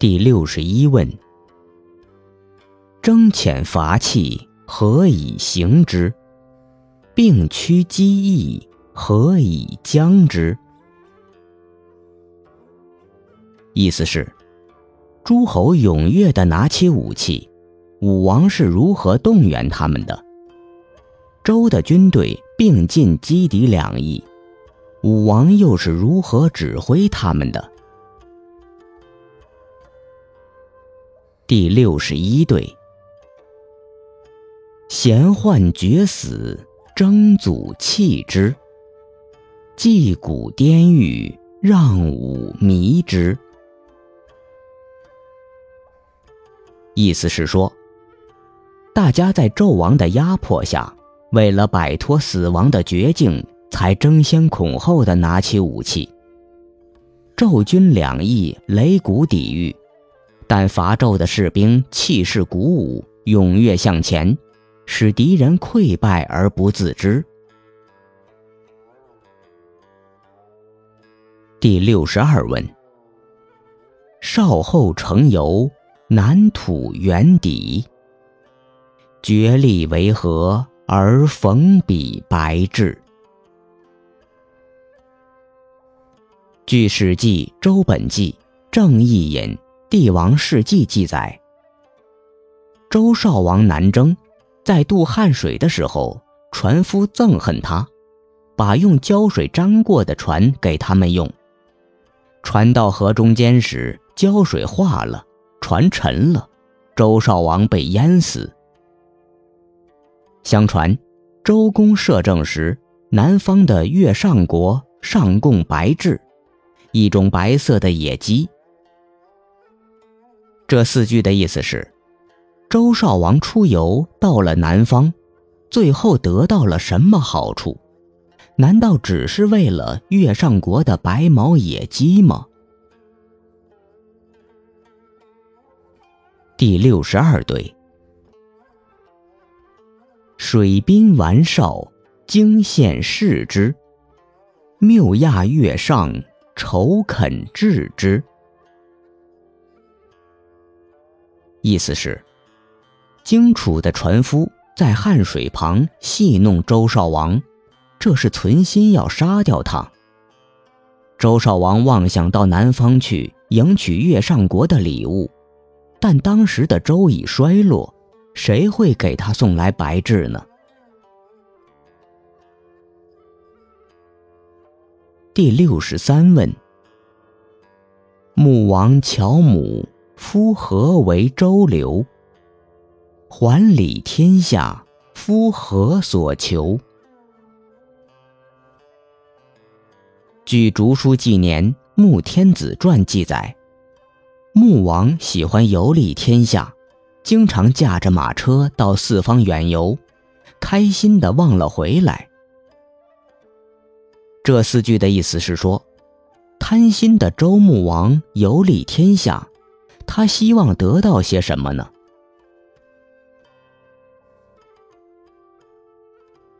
第六十一问：征遣伐器，何以行之？并驱机翼，何以将之？意思是，诸侯踊跃地拿起武器，武王是如何动员他们的？周的军队并进击敌两翼，武王又是如何指挥他们的？第六十一对，贤宦绝死，征祖弃之；祭鼓颠玉，让武迷之。意思是说，大家在纣王的压迫下，为了摆脱死亡的绝境，才争先恐后的拿起武器。纣军两翼擂鼓抵御。但伐纣的士兵气势鼓舞，踊跃向前，使敌人溃败而不自知。第六十二问：少后成游，南土原底，决力为何而逢彼白质？据《史记·周本纪》正义引。《帝王世纪》记载，周少王南征，在渡汉水的时候，船夫憎恨他，把用胶水粘过的船给他们用。船到河中间时，胶水化了，船沉了，周少王被淹死。相传，周公摄政时，南方的越上国上贡白雉，一种白色的野鸡。这四句的意思是：周少王出游到了南方，最后得到了什么好处？难道只是为了月上国的白毛野鸡吗？第六十二对，水滨完少，惊羡视之；谬亚月上，愁肯治之。意思是，荆楚的船夫在汉水旁戏弄周少王，这是存心要杀掉他。周少王妄想到南方去迎娶月上国的礼物，但当时的周已衰落，谁会给他送来白雉呢？第六十三问：穆王乔母。夫何为周流？还礼天下，夫何所求？据《竹书纪年·穆天子传》记载，穆王喜欢游历天下，经常驾着马车到四方远游，开心的忘了回来。这四句的意思是说，贪心的周穆王游历天下。他希望得到些什么呢？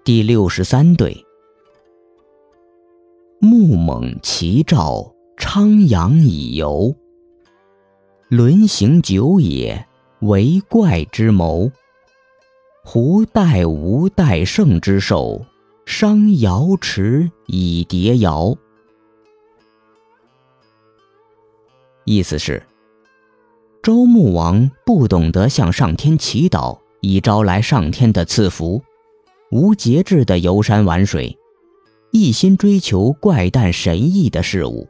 第六十三对，木猛其兆，昌阳以游，轮行久也，为怪之谋。胡代无待胜之兽，伤瑶池以叠瑶。意思是。周穆王不懂得向上天祈祷，以招来上天的赐福，无节制的游山玩水，一心追求怪诞神异的事物。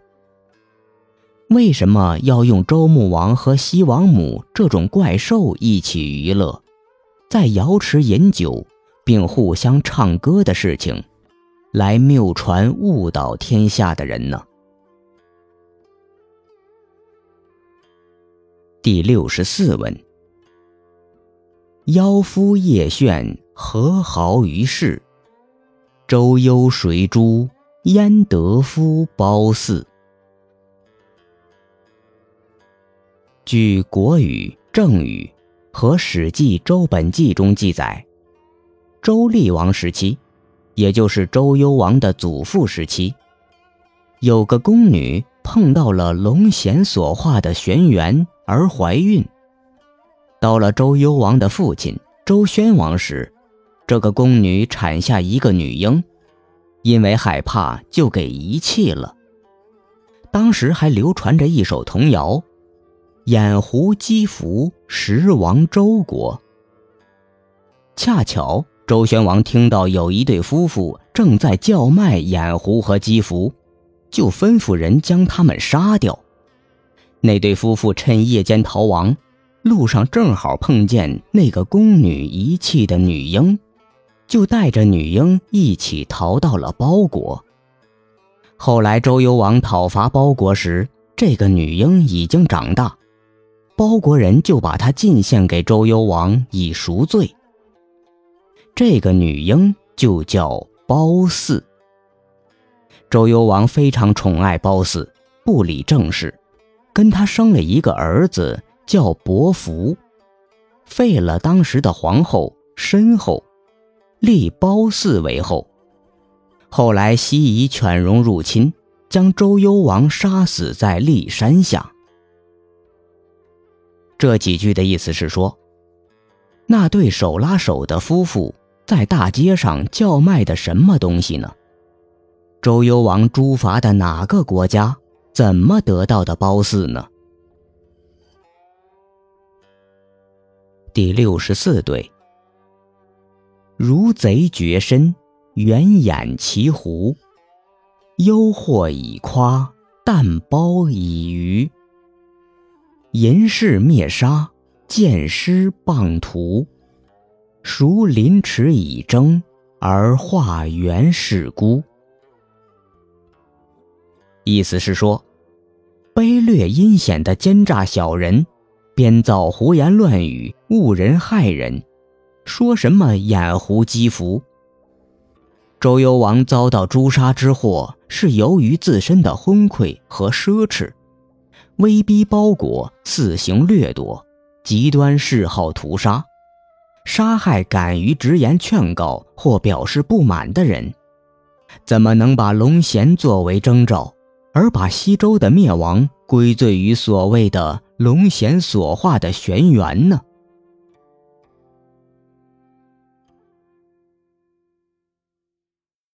为什么要用周穆王和西王母这种怪兽一起娱乐，在瑶池饮酒，并互相唱歌的事情，来谬传误导天下的人呢？第六十四问：妖夫叶炫何豪于世？周幽水珠焉得夫褒姒？据《国语》《正语》和《史记·周本纪》中记载，周厉王时期，也就是周幽王的祖父时期，有个宫女碰到了龙涎所化的玄元。而怀孕。到了周幽王的父亲周宣王时，这个宫女产下一个女婴，因为害怕，就给遗弃了。当时还流传着一首童谣：“眼狐姬服食亡周国。”恰巧周宣王听到有一对夫妇正在叫卖眼狐和姬服，就吩咐人将他们杀掉。那对夫妇趁夜间逃亡。路上正好碰见那个宫女遗弃的女婴，就带着女婴一起逃到了包国。后来周幽王讨伐包国时，这个女婴已经长大，包国人就把她进献给周幽王以赎罪。这个女婴就叫褒姒。周幽王非常宠爱褒姒，不理政事，跟他生了一个儿子。叫伯服，废了当时的皇后申后，立褒姒为后。后来西夷犬戎入侵，将周幽王杀死在骊山下。这几句的意思是说，那对手拉手的夫妇在大街上叫卖的什么东西呢？周幽王诛伐的哪个国家？怎么得到的褒姒呢？第六十四对，如贼绝身，圆眼骑狐，忧祸已夸，淡包已余。银氏灭杀，剑师傍图，孰临池以征，而化原是孤？意思是说，略阴险的奸诈小人。编造胡言乱语，误人害人，说什么掩狐积福。周幽王遭到诛杀之祸，是由于自身的昏聩和奢侈，威逼包国，肆行掠夺，极端嗜好屠杀，杀害敢于直言劝告或表示不满的人。怎么能把龙涎作为征兆，而把西周的灭亡归罪于所谓的？龙涎所化的玄元呢？